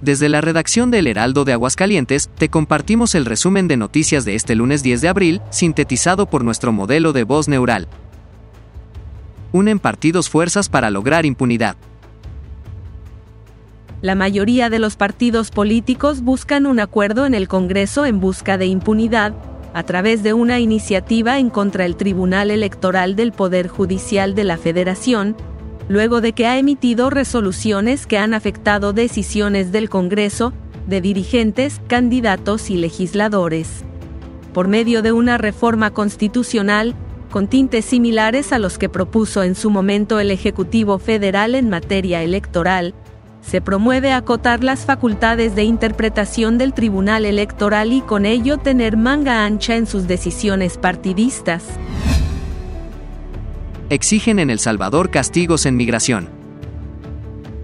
Desde la redacción del Heraldo de Aguascalientes, te compartimos el resumen de noticias de este lunes 10 de abril, sintetizado por nuestro modelo de voz neural. Unen partidos fuerzas para lograr impunidad. La mayoría de los partidos políticos buscan un acuerdo en el Congreso en busca de impunidad, a través de una iniciativa en contra el Tribunal Electoral del Poder Judicial de la Federación, luego de que ha emitido resoluciones que han afectado decisiones del Congreso, de dirigentes, candidatos y legisladores. Por medio de una reforma constitucional, con tintes similares a los que propuso en su momento el Ejecutivo Federal en materia electoral, se promueve acotar las facultades de interpretación del Tribunal Electoral y con ello tener manga ancha en sus decisiones partidistas exigen en El Salvador castigos en migración.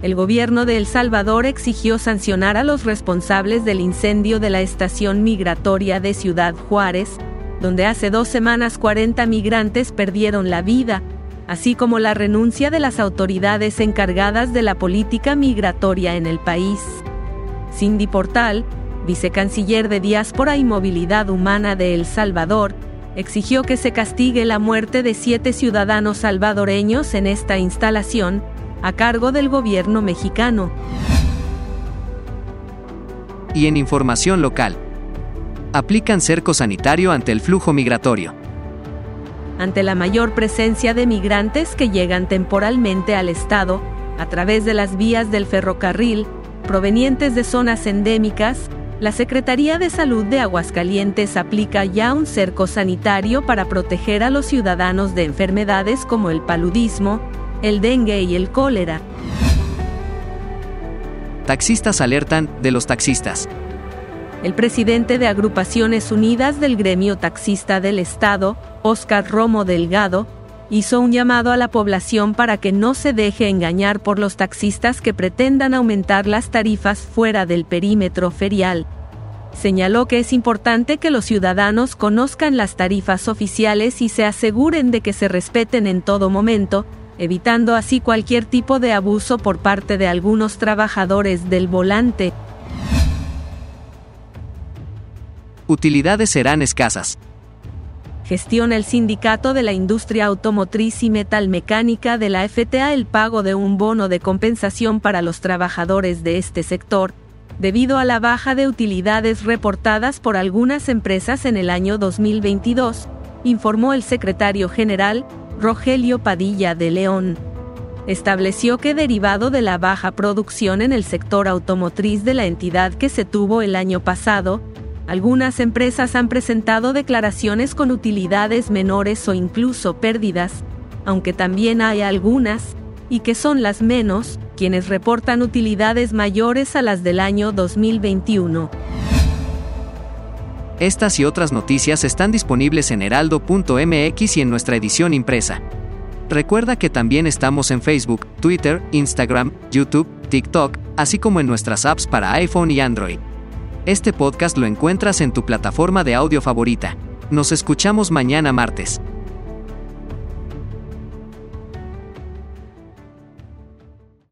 El gobierno de El Salvador exigió sancionar a los responsables del incendio de la estación migratoria de Ciudad Juárez, donde hace dos semanas 40 migrantes perdieron la vida, así como la renuncia de las autoridades encargadas de la política migratoria en el país. Cindy Portal, vicecanciller de Diáspora y Movilidad Humana de El Salvador, exigió que se castigue la muerte de siete ciudadanos salvadoreños en esta instalación, a cargo del gobierno mexicano. Y en información local, aplican cerco sanitario ante el flujo migratorio. Ante la mayor presencia de migrantes que llegan temporalmente al Estado, a través de las vías del ferrocarril, provenientes de zonas endémicas, la Secretaría de Salud de Aguascalientes aplica ya un cerco sanitario para proteger a los ciudadanos de enfermedades como el paludismo, el dengue y el cólera. Taxistas alertan de los taxistas. El presidente de Agrupaciones Unidas del Gremio Taxista del Estado, Óscar Romo Delgado, hizo un llamado a la población para que no se deje engañar por los taxistas que pretendan aumentar las tarifas fuera del perímetro ferial. Señaló que es importante que los ciudadanos conozcan las tarifas oficiales y se aseguren de que se respeten en todo momento, evitando así cualquier tipo de abuso por parte de algunos trabajadores del volante. Utilidades serán escasas gestiona el Sindicato de la Industria Automotriz y Metalmecánica de la FTA el pago de un bono de compensación para los trabajadores de este sector, debido a la baja de utilidades reportadas por algunas empresas en el año 2022, informó el secretario general, Rogelio Padilla de León. Estableció que derivado de la baja producción en el sector automotriz de la entidad que se tuvo el año pasado, algunas empresas han presentado declaraciones con utilidades menores o incluso pérdidas, aunque también hay algunas, y que son las menos, quienes reportan utilidades mayores a las del año 2021. Estas y otras noticias están disponibles en heraldo.mx y en nuestra edición impresa. Recuerda que también estamos en Facebook, Twitter, Instagram, YouTube, TikTok, así como en nuestras apps para iPhone y Android. Este podcast lo encuentras en tu plataforma de audio favorita. Nos escuchamos mañana martes.